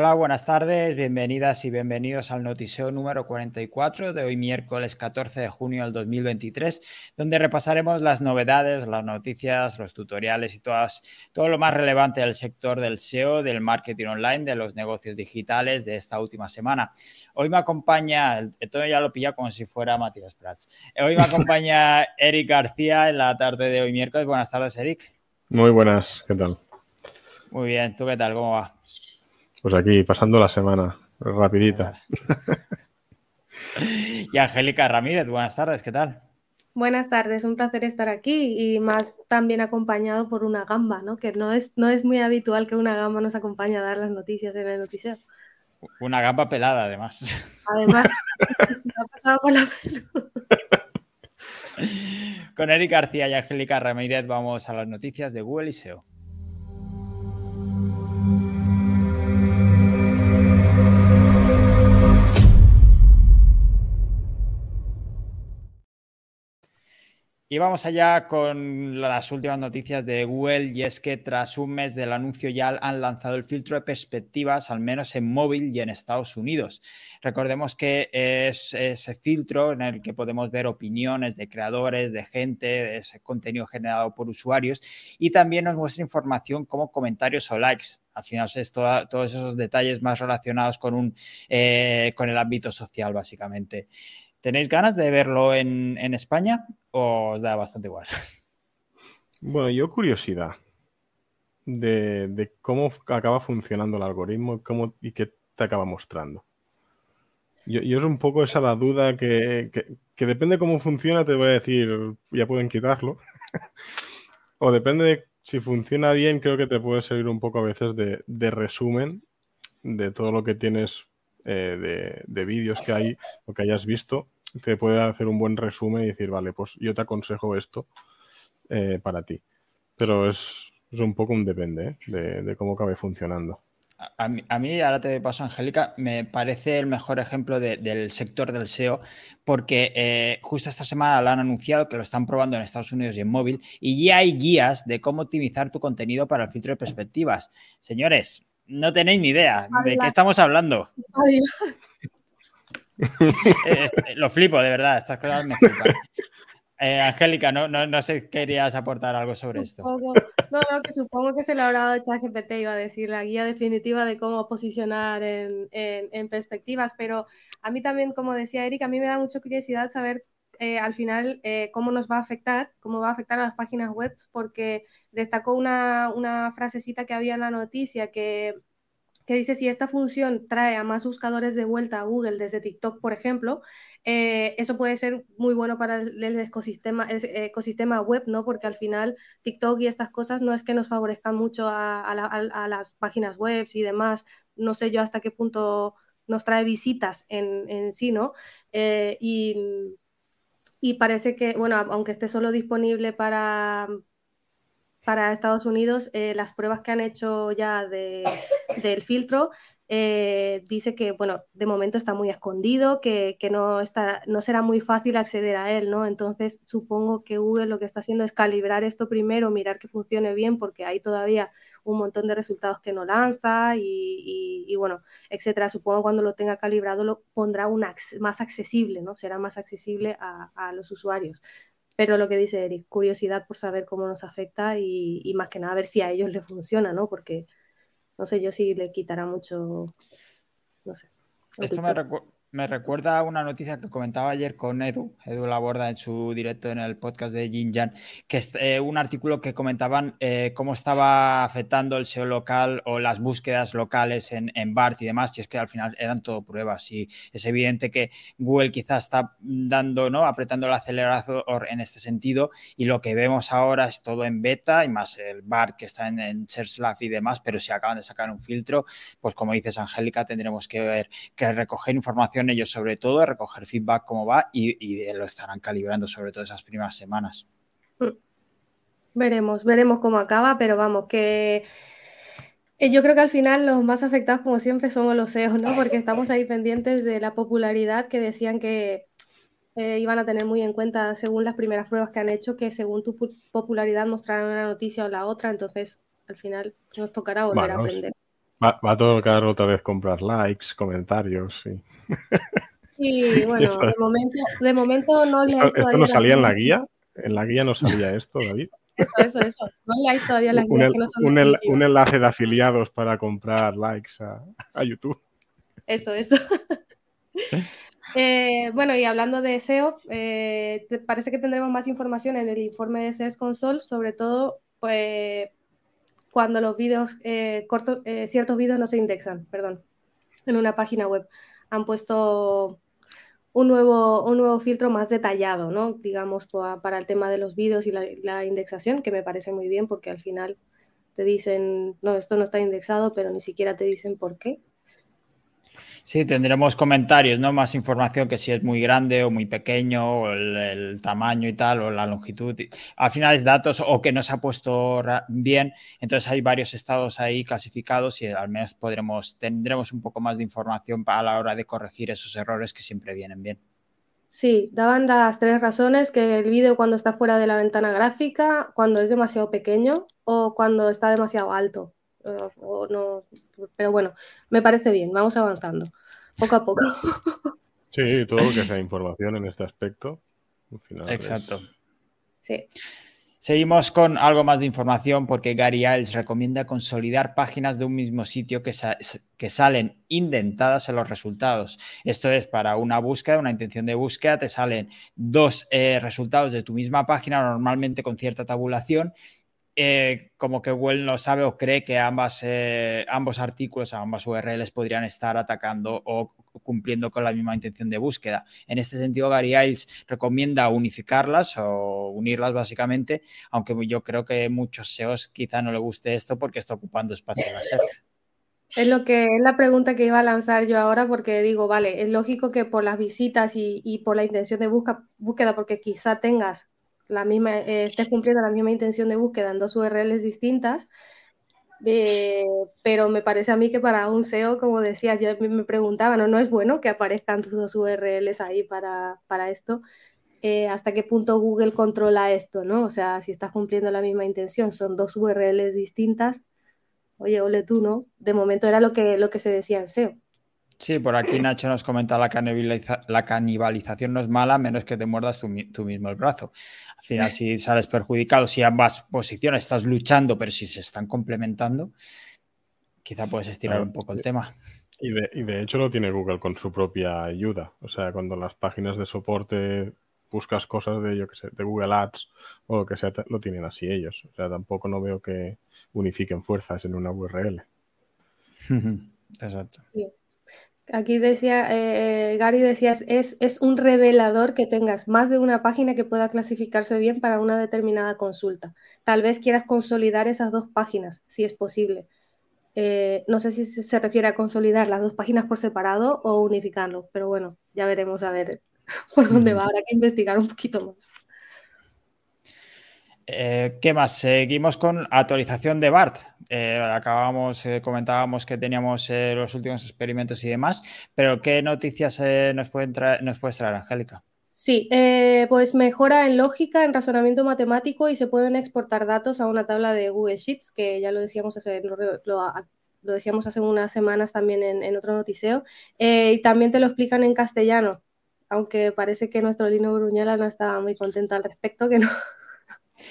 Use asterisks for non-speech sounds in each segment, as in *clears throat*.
Hola, buenas tardes, bienvenidas y bienvenidos al noticiero número 44 de hoy miércoles 14 de junio del 2023, donde repasaremos las novedades, las noticias, los tutoriales y todas, todo lo más relevante del sector del SEO, del marketing online, de los negocios digitales de esta última semana. Hoy me acompaña, esto ya lo pilla como si fuera Matías Prats, hoy me acompaña *laughs* Eric García en la tarde de hoy miércoles. Buenas tardes, Eric. Muy buenas, ¿qué tal? Muy bien, ¿tú qué tal? ¿Cómo va? Pues aquí, pasando la semana, rapidita. *laughs* y Angélica Ramírez, buenas tardes, ¿qué tal? Buenas tardes, un placer estar aquí y más también acompañado por una gamba, ¿no? Que no es, no es muy habitual que una gamba nos acompañe a dar las noticias en el noticiero. Una gamba pelada, además. Además, *laughs* se ha pasado por la Con Eric García y Angélica Ramírez vamos a las noticias de Google y SEO. Y vamos allá con las últimas noticias de Google y es que tras un mes del anuncio ya han lanzado el filtro de perspectivas, al menos en móvil y en Estados Unidos. Recordemos que es ese filtro en el que podemos ver opiniones de creadores, de gente, ese contenido generado por usuarios y también nos muestra información como comentarios o likes. Al final es todos esos detalles más relacionados con, un, eh, con el ámbito social, básicamente. ¿Tenéis ganas de verlo en, España o os da bastante igual? Bueno, yo curiosidad de, cómo acaba funcionando el algoritmo cómo, y qué te acaba mostrando. Yo, es un poco esa la duda que, que, depende cómo funciona, te voy a decir, ya pueden quitarlo. *laughs* o depende de si funciona bien, creo que te puede servir un poco a veces de, de resumen de todo lo que tienes eh, de, vídeos que hay o que hayas visto, te puede hacer un buen resumen y decir, vale, pues yo te aconsejo esto eh, para ti. Pero es, un poco un depende ¿eh? de, cómo acabe funcionando. A mí, ahora te paso, Angélica, me parece el mejor ejemplo del sector del SEO porque justo esta semana lo han anunciado que lo están probando en Estados Unidos y en móvil y ya hay guías de cómo optimizar tu contenido para el filtro de perspectivas. Señores, no tenéis ni idea de qué estamos hablando. *laughs* lo flipo, de verdad, estas cosas me flipan. Eh, Angélica, no, no, no sé, querías aportar algo sobre esto. No, no, que supongo que se lo habrá dado ChatGPT, iba a decir, la guía definitiva de cómo posicionar en, en, perspectivas, pero a mí también, como decía Erika, a mí me da mucha curiosidad saber eh, al final eh, cómo nos va a afectar, cómo va a afectar a las páginas web, porque destacó una, una frasecita que había en la noticia que, que, dice si esta función trae a más buscadores de vuelta a Google desde TikTok, por ejemplo, eh, eso puede ser muy bueno para el, ecosistema, ecosistema web, ¿no? Porque al final TikTok y estas cosas no es que nos favorezcan mucho a, a, las páginas web y demás, no sé yo hasta qué punto nos trae visitas en, en sí, ¿no? y y parece que, bueno, aunque esté solo disponible para, para Estados Unidos, eh, las pruebas que han hecho ya de, del filtro eh, dice que, bueno, de momento está muy escondido, que, no, está, no será muy fácil acceder a él, ¿no? Entonces, supongo que Google lo que está haciendo es calibrar esto primero, mirar que funcione bien, porque hay todavía un montón de resultados que no lanza y, bueno, etcétera. Supongo cuando lo tenga calibrado lo pondrá un más accesible, ¿no? Será más accesible a, a los usuarios pero lo que dice Eric, curiosidad por saber cómo nos afecta y, y, más que nada ver si a ellos les funciona, ¿no? Porque no sé yo si le quitará mucho, no sé. Esto me, me recuerda una noticia que comentaba ayer con Edu, Edu Laborda en su directo en el podcast de Jin Jan, que es eh, un artículo que comentaban eh, cómo estaba afectando el SEO local o las búsquedas locales en, en BART y demás, y es que al final eran todo pruebas y es evidente que Google quizás está dando, ¿no? apretando el acelerador en este sentido y lo que vemos ahora es todo en beta y más el BART que está en, en y demás, pero si acaban de sacar un filtro, pues como dices Angélica, tendremos que ver, que recoger información ellos sobre todo, recoger feedback cómo va y, lo estarán calibrando sobre todo esas primeras semanas. Mm. Veremos, veremos cómo acaba, pero vamos, que eh, yo creo que al final los más afectados, como siempre, somos los CEOs, ¿no? Porque estamos ahí pendientes de la popularidad que decían que eh, iban a tener muy en cuenta según las primeras pruebas que han hecho, que según tu popularidad mostrarán una noticia o la otra, entonces al final nos tocará volver a aprender Va, va a tocar otra vez comprar likes, comentarios, sí. Sí, *laughs* bueno, de momento, de momento no le ¿Esto, esto no salía en la guía? ¿En la guía no salía esto, David? Eso, eso, eso. No leáis todavía las Un, guías que no son un el- definitivas. un enlace de afiliados para comprar likes a, a YouTube. Eso, eso. *laughs* Eh, bueno, y hablando de SEO, eh, te- parece que tendremos más información en el informe de SEO Console, sobre todo pues, cuando los vídeos eh, cortos, eh, ciertos vídeos no se indexan, perdón, en una página web. Han puesto un nuevo, un nuevo filtro más detallado, ¿no? Digamos, pa- para el tema de los vídeos y la indexación, que me parece muy bien porque al final te dicen, no, esto no está indexado, pero ni siquiera te dicen por qué. Sí, tendremos comentarios, ¿no? Más información que si es muy grande o muy pequeño, o el, tamaño y tal, o la longitud. Al final es datos o que no se ha puesto bien. Entonces hay varios estados ahí clasificados y al menos podremos, tendremos un poco más de información para la hora de corregir esos errores que siempre vienen bien. Sí, daban las tres razones, que el vídeo cuando está fuera de la ventana gráfica, cuando es demasiado pequeño o cuando está demasiado alto. Eh, o no, pero bueno, me parece bien, vamos avanzando, poco a poco. *laughs* Sí, todo lo que sea información en este aspecto. al final es- Exacto. Sí, Seguimos con algo más de información porque Gary Iles recomienda consolidar páginas de un mismo sitio que, sa- que salen indentadas en los resultados. Esto es para una búsqueda, una intención de búsqueda, te salen dos eh, resultados de tu misma página, normalmente con cierta tabulación. Eh, como que Google no sabe o cree que ambas, eh, ambos artículos, ambas URLs podrían estar atacando o cumpliendo con la misma intención de búsqueda. En este sentido, Gary Iles recomienda unificarlas o unirlas básicamente, aunque yo creo que muchos SEOs quizá no le guste esto porque está ocupando espacio en la SERP. es lo que es la pregunta que iba a lanzar yo ahora porque digo, vale, es lógico que por las visitas y, y por la intención de busca, búsqueda, porque quizá tengas la misma, eh, cumpliendo la misma intención de búsqueda en dos URLs distintas, eh, pero me parece a mí que para un SEO, como decía, yo me, me preguntaba, ¿no? ¿no es bueno que aparezcan tus dos URLs ahí para, para esto? Eh, ¿Hasta qué punto Google controla esto, no? O sea, si estás cumpliendo la misma intención, son dos URLs distintas, oye, ole tú, ¿no? De momento era lo que, lo que se decía en SEO. Sí, por aquí Nacho nos comenta la, canibaliza la canibalización no es mala, a menos que te muerdas tú, mi- tú mismo el brazo. Al final, si *laughs* sales perjudicado, si ambas posiciones estás luchando, pero si se están complementando, quizá puedes estirar un poco el tema. Y de, y de hecho lo tiene Google con su propia ayuda. O sea, cuando las páginas de soporte buscas cosas de, yo que sé, de Google Ads o lo que sea, lo tienen así ellos. O sea, tampoco no veo que unifiquen fuerzas en una URL. *laughs* Exacto. Aquí decía, eh, Gary decía, es, es un revelador que tengas más de una página que pueda clasificarse bien para una determinada consulta. Tal vez quieras consolidar esas dos páginas, si es posible. Eh, no sé si se se refiere a consolidar las dos páginas por separado o unificarlo, pero bueno, ya veremos a ver *laughs* por dónde va. Habrá que investigar un poquito más. Eh, ¿Qué más? Seguimos con actualización de BART. Eh, acabamos, eh, comentábamos que teníamos los últimos experimentos y demás, pero ¿qué noticias nos, pueden puedes traer, Angélica? Sí, pues mejora en lógica, en razonamiento matemático y se pueden exportar datos a una tabla de Google Sheets, que ya lo decíamos hace, lo, decíamos hace unas semanas también en, otro noticeo, y también te lo explican en castellano, aunque parece que nuestro Lino Gruñala no estaba muy contento al respecto, que no.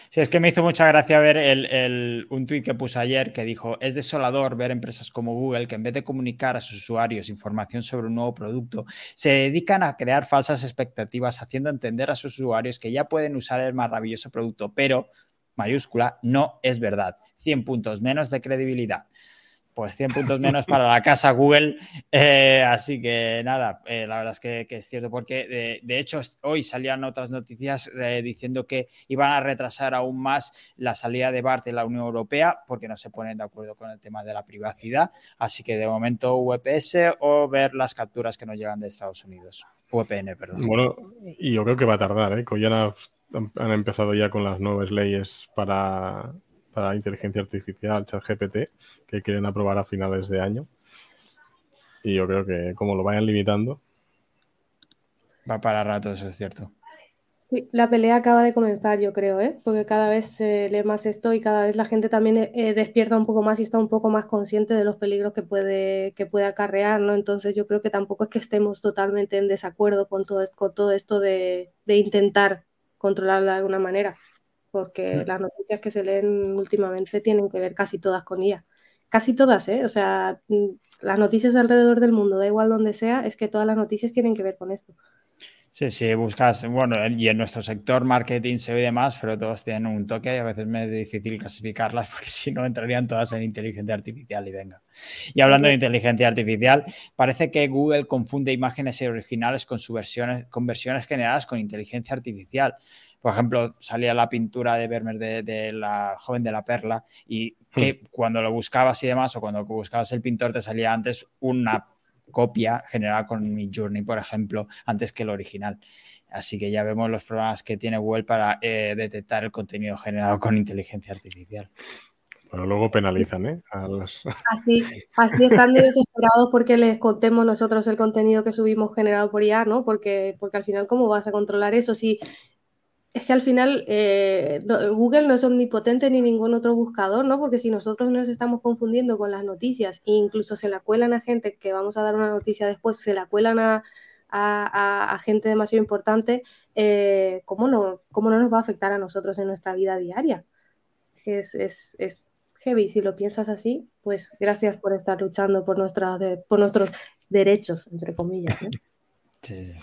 Sí, es que me hizo mucha gracia ver el, el- un tuit que puse ayer que dijo, es desolador ver empresas como Google que en vez de comunicar a sus usuarios información sobre un nuevo producto, se dedican a crear falsas expectativas haciendo entender a sus usuarios que ya pueden usar el maravilloso producto, pero, mayúscula, no es verdad. 100 puntos menos de credibilidad. Pues 100 puntos menos para la casa Google. Eh, así que nada, eh, la verdad es que, es cierto, porque de, hecho hoy salían otras noticias eh, diciendo que iban a retrasar aún más la salida de BART de la Unión Europea porque no se ponen de acuerdo con el tema de la privacidad. Así que de momento VPS o ver las capturas que nos llegan de Estados Unidos. VPN, perdón. Bueno, y yo creo que va a tardar, ¿eh? Que han empezado ya con las nuevas leyes para, para inteligencia artificial, ChatGPT, que quieren aprobar a finales de año. Y yo creo que como lo vayan limitando. Va para rato, eso es cierto. la pelea acaba de comenzar, yo creo, ¿eh? porque cada vez se lee más esto y cada vez la gente también eh, despierta un poco más y está un poco más consciente de los peligros que puede, que puede acarrear, ¿no? Entonces yo creo que tampoco es que estemos totalmente en desacuerdo con todo, con todo esto de, de intentar controlarlo de alguna manera, porque las noticias que se leen últimamente tienen que ver casi todas con ella. Casi todas, ¿eh? O sea, mm, las noticias alrededor del mundo, da igual donde sea, es que todas las noticias tienen que ver con esto. Sí, sí, buscas, bueno, y en nuestro sector marketing se ve demás, pero todos tienen un toque y a veces me es difícil clasificarlas *laughs* porque si no entrarían todas en inteligencia artificial y venga. Y hablando de inteligencia artificial, parece que Google confunde imágenes originales con, versiones, con versiones generadas con inteligencia artificial. Por ejemplo, salía la pintura de Vermeer de, de la joven de la perla y que hmm. cuando lo buscabas y demás, o cuando buscabas el pintor, te salía antes una copia generada con mi Journey, por ejemplo, antes que el original. Así que ya vemos los problemas que tiene Google para eh, detectar el contenido generado con inteligencia artificial. Bueno, luego penalizan, ¿eh? Así, así están desesperados porque les contemos nosotros el contenido que subimos generado por IA, ¿no? Porque, porque al final, ¿cómo vas a controlar eso? Si es que al final eh, Google no es omnipotente ni ningún otro buscador, ¿no? Porque si nosotros nos estamos confundiendo con las noticias e incluso se la cuelan a gente que vamos a dar una noticia después, se la cuelan a, gente demasiado importante, eh, ¿cómo, no, ¿cómo no nos va a afectar a nosotros en nuestra vida diaria? Es, es, heavy, si lo piensas así, pues gracias por estar luchando por, nuestra, por nuestros derechos, entre comillas. Sí.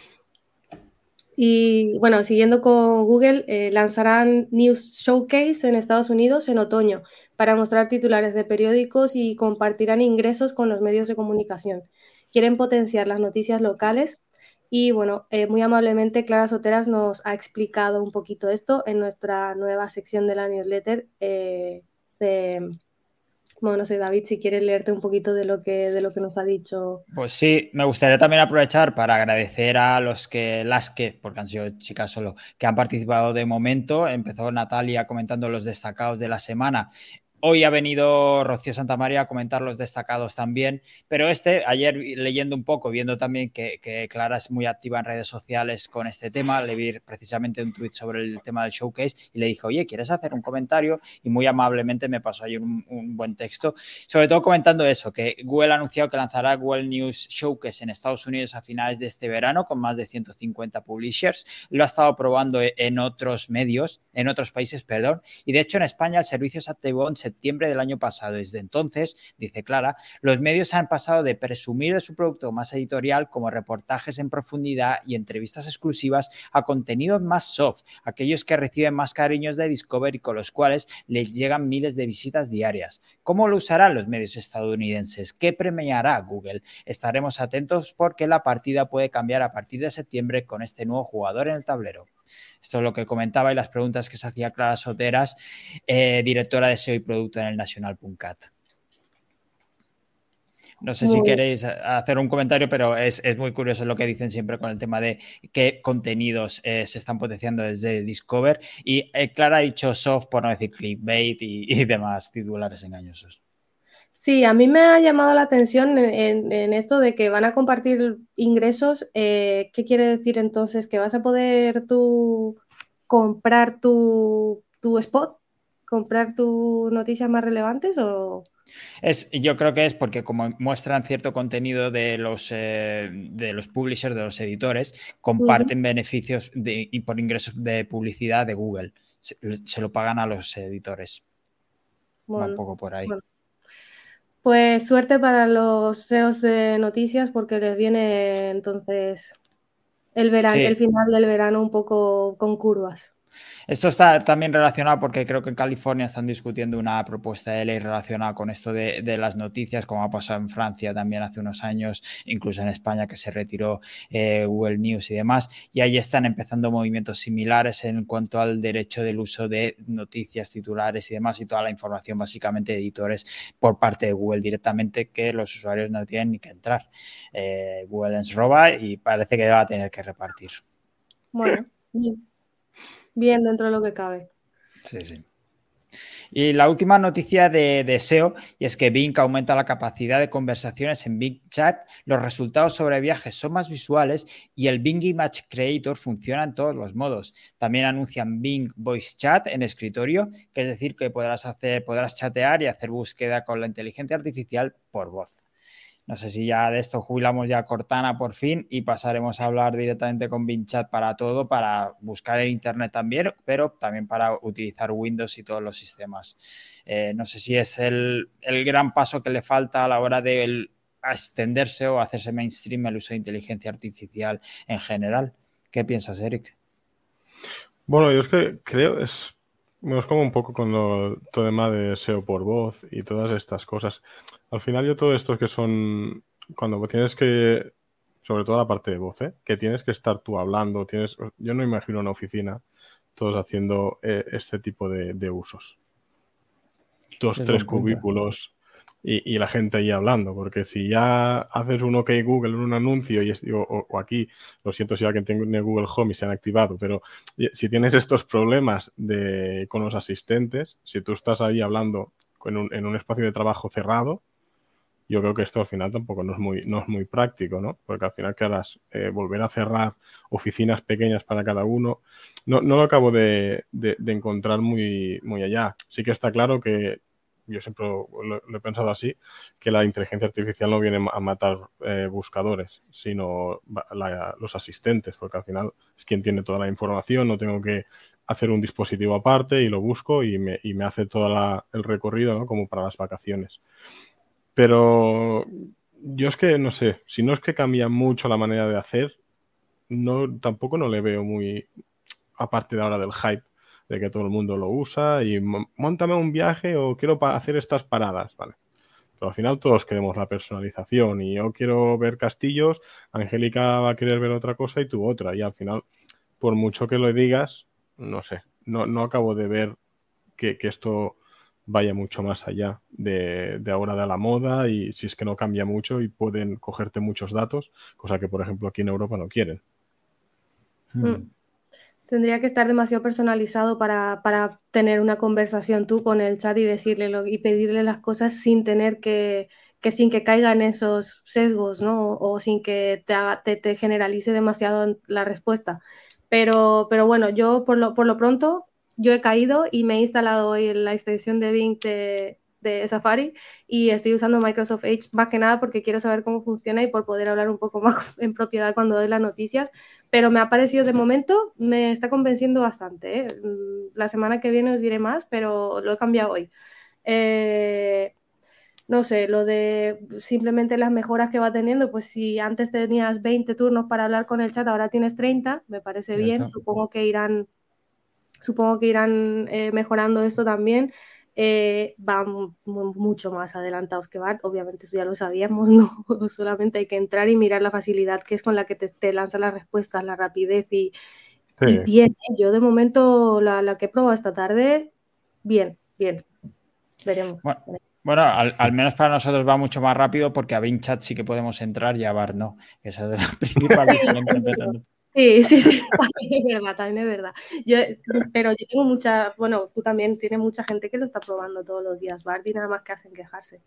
Y bueno, siguiendo con Google, eh, lanzarán News Showcase en Estados Unidos en otoño para mostrar titulares de periódicos y compartirán ingresos con los medios de comunicación. Quieren potenciar las noticias locales y bueno, eh, muy amablemente Clara Soteras nos ha explicado un poquito esto en nuestra nueva sección de la newsletter eh, de bueno, no sé, David, si quieres leerte un poquito de lo que, de lo que nos ha dicho. Pues sí, me gustaría también aprovechar para agradecer a los que, las que, porque han sido chicas solo, que han participado de momento. Empezó Natalia comentando los destacados de la semana Hoy ha venido Rocío Santamaría a comentar los destacados también, pero este, ayer leyendo un poco, viendo también que, Clara es muy activa en redes sociales con este tema, le vi precisamente un tweet sobre el tema del showcase y le dije, oye, ¿quieres hacer un comentario? Y muy amablemente me pasó ayer un, buen texto, sobre todo comentando eso, que Google ha anunciado que lanzará Google News Showcase en Estados Unidos a finales de este verano con más de 150 publishers. Lo ha estado probando en otros medios, en otros países, perdón, y de hecho en España el servicio se septiembre del año pasado. Desde entonces, dice Clara, los medios han pasado de presumir de su producto más editorial como reportajes en profundidad y entrevistas exclusivas a contenidos más soft, aquellos que reciben más cariños de Discovery con los cuales les llegan miles de visitas diarias. ¿Cómo lo usarán los medios estadounidenses? ¿Qué premiará Google? Estaremos atentos porque la partida puede cambiar a partir de septiembre con este nuevo jugador en el tablero. Esto es lo que comentaba y las preguntas que se hacía Clara Soteras, eh, directora de SEO y Producto en el National.cat. No sé si queréis hacer un comentario, pero es, muy curioso lo que dicen siempre con el tema de qué contenidos eh, se están potenciando desde Discover. Y eh, Clara ha dicho soft, por no decir clickbait y demás titulares engañosos. Sí, a mí me ha llamado la atención en, esto de que van a compartir ingresos. Eh, ¿Qué quiere decir entonces? ¿Que vas a poder tú comprar tu, spot? ¿Comprar tus noticias más relevantes o...? Es, yo creo que es porque como muestran cierto contenido de los, eh, de los publishers, de los editores, comparten beneficios y por ingresos de publicidad de Google. Se, lo pagan a los editores. Va un poco por ahí. Pues suerte para los SEOs de noticias porque les viene entonces el verano, el final del verano un poco con curvas. Esto está también relacionado porque creo que en California están discutiendo una propuesta de ley relacionada con esto de, las noticias, como ha pasado en Francia también hace unos años, incluso en España que se retiró eh, Google News y demás. Y ahí están empezando movimientos similares en cuanto al derecho del uso de noticias, titulares y demás y toda la información básicamente de editores por parte de Google directamente que los usuarios no tienen ni que entrar. Eh, Google les roba y parece que va a tener que repartir. Bueno, bien dentro de lo que cabe. Sí, sí. Y la última noticia de, SEO, y es que Bing aumenta la capacidad de conversaciones en Bing Chat, los resultados sobre viajes son más visuales y el Bing Image Creator funciona en todos los modos. También anuncian Bing Voice Chat en escritorio, que es decir, que podrás hacer, podrás chatear y hacer búsqueda con la inteligencia artificial por voz. No sé si ya de esto jubilamos ya Cortana por fin y pasaremos a hablar directamente con Chat para todo, para buscar en Internet también, pero también para utilizar Windows y todos los sistemas. Eh, no sé si es el, gran paso que le falta a la hora de extenderse o hacerse mainstream el uso de inteligencia artificial en general. ¿Qué piensas, Eric? Bueno, yo es que creo, es, es como un poco con todo el tema de SEO por voz y todas estas cosas. Al final yo todo esto que son, cuando tienes que, sobre todo la parte de voz, ¿eh? que tienes que estar tú hablando, tienes, yo no imagino una oficina todos haciendo eh, este tipo de, usos. Dos, tres cubículos y, la gente ahí hablando, porque si ya haces un OK Google en un anuncio y o, aquí, lo siento si alguien tiene Google Home y se han activado, pero si tienes estos problemas de, con los asistentes, si tú estás ahí hablando en un, en un espacio de trabajo cerrado, yo creo que esto al final tampoco no es muy, no es muy práctico, ¿no? Porque al final que eh, volver a cerrar oficinas pequeñas para cada uno, no, no lo acabo de, encontrar muy, muy allá. Sí que está claro que yo siempre lo, he pensado así, que la inteligencia artificial no viene a matar eh, buscadores, sino los asistentes, porque al final es quien tiene toda la información, no tengo que hacer un dispositivo aparte y lo busco y me, y me hace todo el recorrido, ¿no? Como para las vacaciones. Pero yo es que no sé, si no es que cambia mucho la manera de hacer, no, tampoco no le veo muy, aparte de ahora del hype, de que todo el mundo lo usa y montame un viaje o quiero hacer estas paradas, ¿vale? Pero al final todos queremos la personalización y yo quiero ver castillos, Angélica va a querer ver otra cosa y tú otra. Y al final, por mucho que lo digas, no sé, no, no acabo de ver que, que esto vaya mucho más allá de, ahora de la moda y si es que no cambia mucho y pueden cogerte muchos datos, cosa que por ejemplo aquí en Europa no quieren. Hmm. Tendría que estar demasiado personalizado para, tener una conversación tú con el chat y decirle y pedirle las cosas sin tener que, que sin que caigan esos sesgos, ¿no? O sin que te, te, generalice demasiado la respuesta. Pero, pero bueno, yo por lo, por lo pronto yo he caído y me he instalado hoy en la extensión de Bing de, Safari y estoy usando Microsoft Edge más que nada porque quiero saber cómo funciona y por poder hablar un poco *laughs* más en propiedad cuando doy las noticias. Pero me ha parecido de momento, me está convenciendo bastante. ¿eh? Mm, la semana que viene os diré más, pero lo he cambiado hoy. Eh, no sé, lo de simplemente las mejoras que va teniendo, pues si antes tenías 20 turnos para hablar con el chat, ahora tienes 30, me parece bien. Supongo que irán supongo que irán eh, mejorando esto también. Eh, van mucho más adelantados que van, obviamente eso ya lo sabíamos, *laughs* no solamente hay que entrar y mirar la facilidad que es con la que te, te lanza las respuestas, la rapidez y, bien, yo de momento la, que he probado esta tarde, bien, bien, veremos. Bueno. al, menos para nosotros va mucho más rápido porque a Chat sí que podemos entrar y a Bar no, que esa es la *laughs* principal *laughs* diferencia. Sí, sí, sí, *laughs* también es verdad, también es verdad. Yo, pero yo tengo mucha, bueno, tú también tienes mucha gente que lo está probando todos los días, Bardi, nada más que hacen quejarse.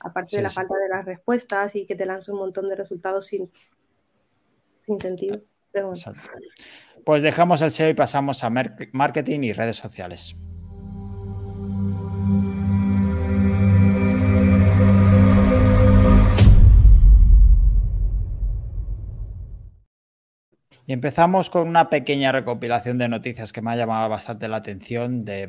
Aparte de la falta de las respuestas y que te lanza un montón de resultados sin, sin sentido. Pues dejamos el SEO y pasamos a marketing y redes sociales. Y empezamos con una pequeña recopilación de noticias que me ha llamado bastante la atención de,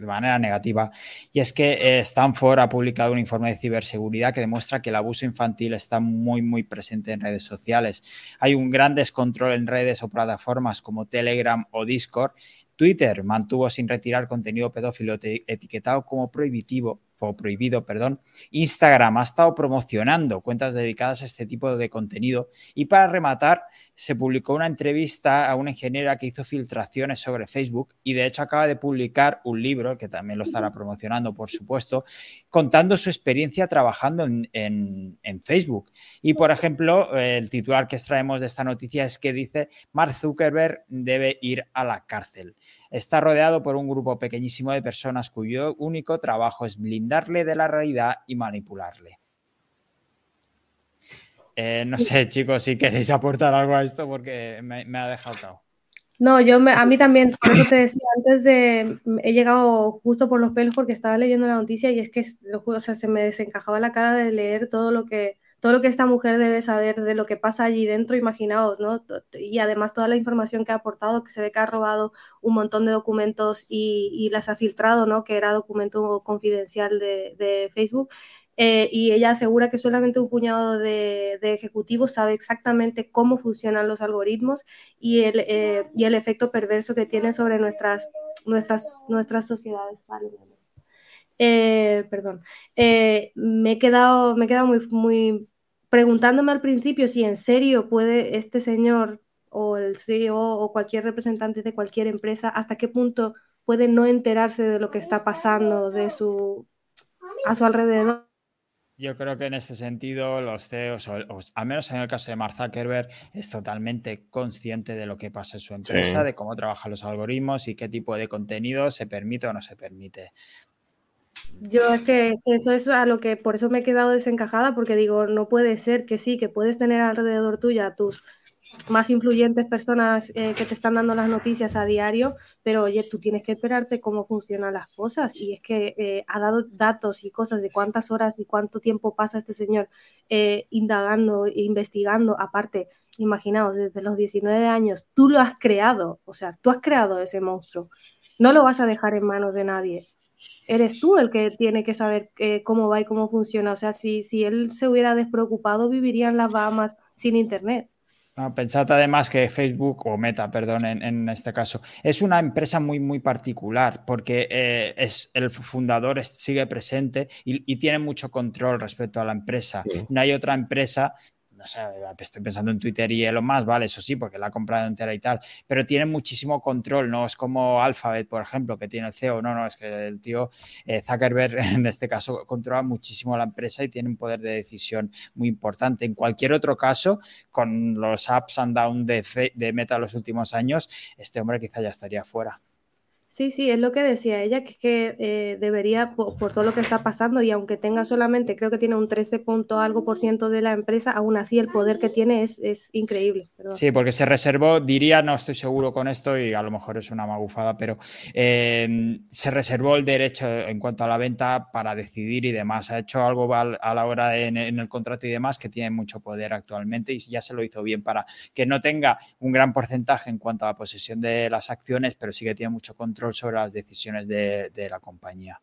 manera negativa. Y es que eh, Stanford ha publicado un informe de ciberseguridad que demuestra que el abuso infantil está muy, muy presente en redes sociales. Hay un gran descontrol en redes o plataformas como Telegram o Discord. Twitter mantuvo sin retirar contenido pedófilo etiquetado como prohibitivo o prohibido, perdón, Instagram ha estado promocionando cuentas dedicadas a este tipo de contenido y para rematar se publicó una entrevista a una ingeniera que hizo filtraciones sobre Facebook y de hecho acaba de publicar un libro, que también lo estará promocionando por supuesto, contando su experiencia trabajando en, Facebook. Y por ejemplo, el titular que extraemos de esta noticia es que dice Mark Zuckerberg debe ir a la cárcel. Está rodeado por un grupo pequeñísimo de personas cuyo único trabajo es blindarle de la realidad y manipularle. Eh, no sé, chicos, si queréis aportar algo a esto porque me, ha dejado cao. No, yo a mí también, por eso te decía, antes de, he llegado justo por los pelos porque estaba leyendo la noticia y es que, o sea, se me desencajaba la cara de leer todo lo que, todo lo que esta mujer debe saber de lo que pasa allí dentro, imaginaos, ¿no? Y además toda la información que ha aportado, que se ve que ha robado un montón de documentos y, las ha filtrado, ¿no? Que era documento confidencial de, de Facebook. Eh, y ella asegura que solamente un puñado de, ejecutivos sabe exactamente cómo funcionan los algoritmos y el, eh, y el efecto perverso que tiene sobre nuestras, nuestras, nuestras sociedades. Eh, perdón. me he quedado, me he quedado muy preguntándome al principio si en serio puede este señor o el CEO o cualquier representante de cualquier empresa, hasta qué punto puede no enterarse de lo que está pasando de su, a su alrededor yo creo que en este sentido los CEOs, o, al menos en el caso de Mark Zuckerberg, es totalmente consciente de lo que pasa en su empresa, de cómo trabajan los algoritmos y qué tipo de contenido se permite o no se permite. Yo es que eso es a lo que por eso me he quedado desencajada, porque digo, no puede ser que sí, que puedes tener alrededor tuya tus más influyentes personas eh, que te están dando las noticias a diario, pero oye, tú tienes que enterarte cómo funcionan las cosas. Y es que eh, ha dado datos y cosas de cuántas horas y cuánto tiempo pasa este señor eh, indagando e investigando, aparte, imaginaos, desde los 19 años, tú lo has creado, o sea, tú has creado ese monstruo, no lo vas a dejar en manos de nadie. Eres tú el que tiene que saber cómo va y cómo funciona. O sea, si, si él se hubiera despreocupado, viviría en las Bahamas sin internet pensad además que Facebook, o Meta, perdón, en, este caso, es una empresa muy, muy particular porque eh, es, el fundador sigue presente y, tiene mucho control respecto a la empresa. No hay otra empresa no sé, estoy pensando en Twitter y lo más, vale, eso sí, porque la ha comprado entera y tal, pero tiene muchísimo control, no es como Alphabet, por ejemplo, que tiene el CEO, no, no, es que el tío eh, Zuckerberg *laughs* en este caso controla muchísimo la empresa y tiene un poder de decisión muy importante. En cualquier otro caso, con los ups and downs de, de Meta los últimos años, este hombre quizá ya estaría fuera. Sí, sí, es lo que decía ella, que, eh, debería, por, todo lo que está pasando, y aunque tenga solamente, creo que tiene un 13 punto algo por ciento de la empresa, aún así el poder que tiene es, es increíble. Sí, porque se reservó, diría, no estoy seguro con esto y a lo mejor es una magufada, pero em, se reservó el derecho en cuanto a la venta para decidir y demás. Ha hecho algo a, la hora en, en el contrato y demás que tiene mucho poder actualmente y ya se lo hizo bien para que no tenga un gran porcentaje en cuanto a la posesión de las acciones, pero sí que tiene mucho control sobre las decisiones de, la compañía.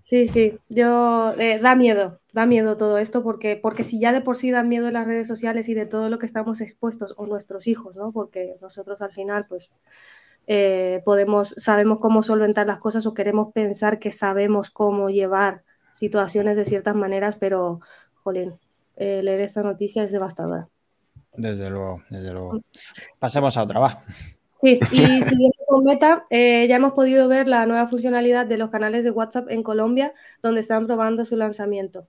Sí, sí, yo eh, da miedo, da miedo todo esto porque, porque si ya de por sí dan miedo las redes sociales y de todo lo que estamos expuestos, o nuestros hijos, ¿no? Porque nosotros al final, pues, eh, podemos, sabemos cómo solventar las cosas o queremos pensar que sabemos cómo llevar situaciones de ciertas maneras, pero, jolín, eh, leer esta noticia es devastadora. Desde luego, desde luego. Pasemos a otra, va. Sí, y siguiendo con Meta, eh, ya hemos podido ver la nueva funcionalidad de los canales de WhatsApp en Colombia, donde están probando su lanzamiento.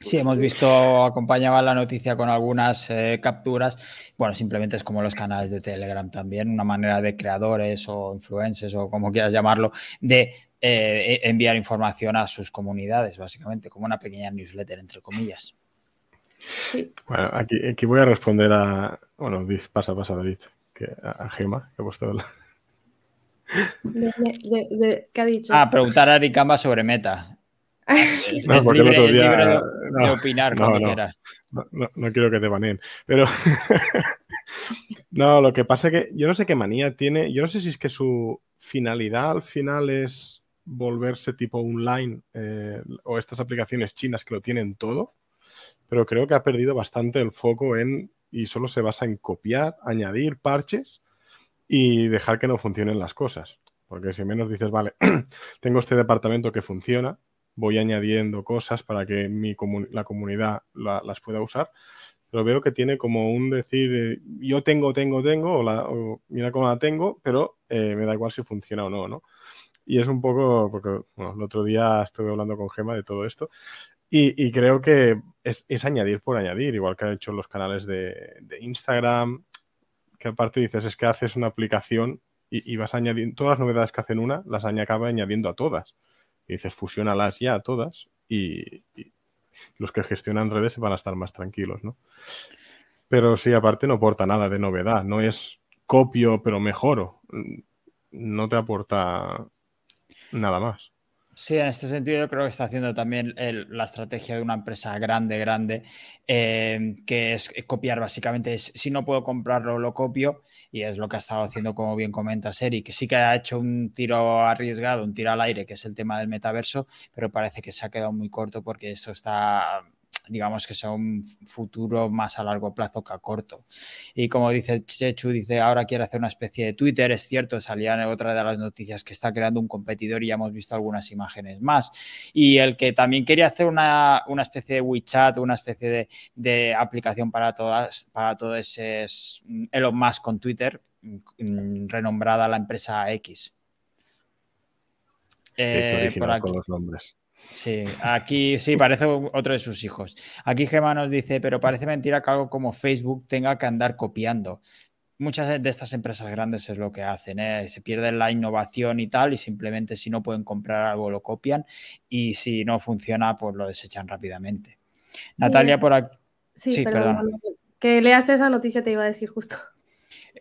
Sí, hemos visto, acompañaba la noticia con algunas eh, capturas. Bueno, simplemente es como los canales de Telegram también, una manera de creadores o influencers o como quieras llamarlo, de eh, e, enviar información a sus comunidades, básicamente, como una pequeña newsletter, entre comillas. Bueno, aquí, aquí voy a responder a. Bueno, pasa, pasa, David que a Gema, que ha puesto la... ¿Qué ha dicho? Ah, preguntar a Aricamba sobre meta. *laughs* no, porque libre, el otro día, de, opinar no, cuando no, No, quiero que te baneen, pero *laughs* no, lo que pasa es que yo no sé qué manía tiene, yo no sé si es que su finalidad al final es volverse tipo online eh, o estas aplicaciones chinas que lo tienen todo, pero creo que ha perdido bastante el foco en y solo se basa en copiar, añadir parches y dejar que no funcionen las cosas. Porque si menos dices, vale, *clears throat* tengo este departamento que funciona, voy añadiendo cosas para que mi la comunidad las pueda usar, pero veo que tiene como un decir, yo tengo, tengo, tengo, o, mira cómo la tengo, pero eh, me da igual si funciona o no, ¿no? Y es un poco, porque el otro día estuve hablando con Gema de todo esto, y, creo que es, añadir por añadir, igual que ha hecho los canales de, Instagram. que aparte dices, es que haces una aplicación y, vas añadiendo, todas las novedades que hacen una, las acaba añadiendo a todas. Y dices, fusionalas ya a todas y, los que gestionan redes van a estar más tranquilos, ¿no? Pero sí, aparte no aporta nada de novedad, no es copio pero mejoro, no te aporta nada más. Sí, en este sentido yo creo que está haciendo también la estrategia de una empresa grande, grande, eh, que es copiar básicamente, es, si no puedo comprarlo, lo copio, y es lo que ha estado haciendo, como bien comenta Seri, que sí que ha hecho un tiro arriesgado, un tiro al aire, que es el tema del metaverso, pero parece que se ha quedado muy corto porque esto está digamos que sea un futuro más a largo plazo que a corto. Y como dice Chechu, dice, ahora quiere hacer una especie de Twitter, es cierto, salía en otra de las noticias que está creando un competidor y ya hemos visto algunas imágenes más. Y el que también quería hacer una, especie de WeChat, una especie de, aplicación para todas, para todo ese es Elon Musk con Twitter, mm, renombrada la empresa X. Eh, por con los nombres. Sí, aquí sí, parece otro de sus hijos. Aquí Gemma nos dice, pero parece mentira que algo como Facebook tenga que andar copiando. Muchas de estas empresas grandes es lo que hacen, ¿eh? se pierden la innovación y tal, y simplemente si no pueden comprar algo lo copian, y si no funciona, pues lo desechan rápidamente. Natalia, por aquí. Sí, perdón. Que leas esa noticia, te iba a decir justo.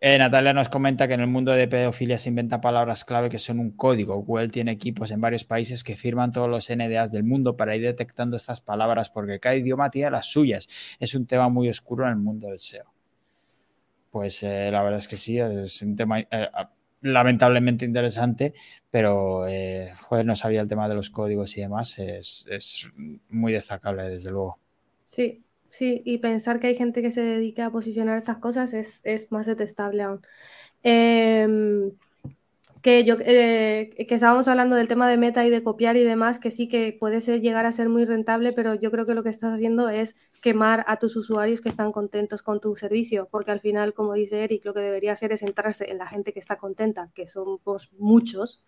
Eh, Natalia nos comenta que en el mundo de pedofilia se inventan palabras clave que son un código. Google tiene equipos en varios países que firman todos los NDAs del mundo para ir detectando estas palabras porque cada idioma tiene las suyas. Es un tema muy oscuro en el mundo del SEO. Pues eh, la verdad es que sí, es un tema eh, lamentablemente interesante, pero joder, no sabía el tema de los códigos y demás. Es, es muy destacable, desde luego. Sí, Sí, y pensar que hay gente que se dedica a posicionar estas cosas es, más detestable aún. Em, que yo eh, que estábamos hablando del tema de meta y de copiar y demás, que sí que puede ser, llegar a ser muy rentable, pero yo creo que lo que estás haciendo es quemar a tus usuarios que están contentos con tu servicio, porque al final, como dice Eric, lo que debería hacer es centrarse en la gente que está contenta, que somos muchos,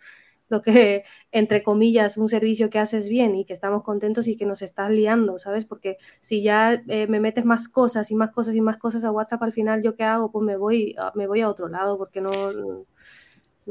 lo que, *laughs* entre comillas, un servicio que haces bien y que estamos contentos y que nos estás liando, ¿sabes? Porque si ya eh, me metes más cosas y más cosas y más cosas a WhatsApp, al final, ¿yo qué hago? Pues me voy, me voy a otro lado porque no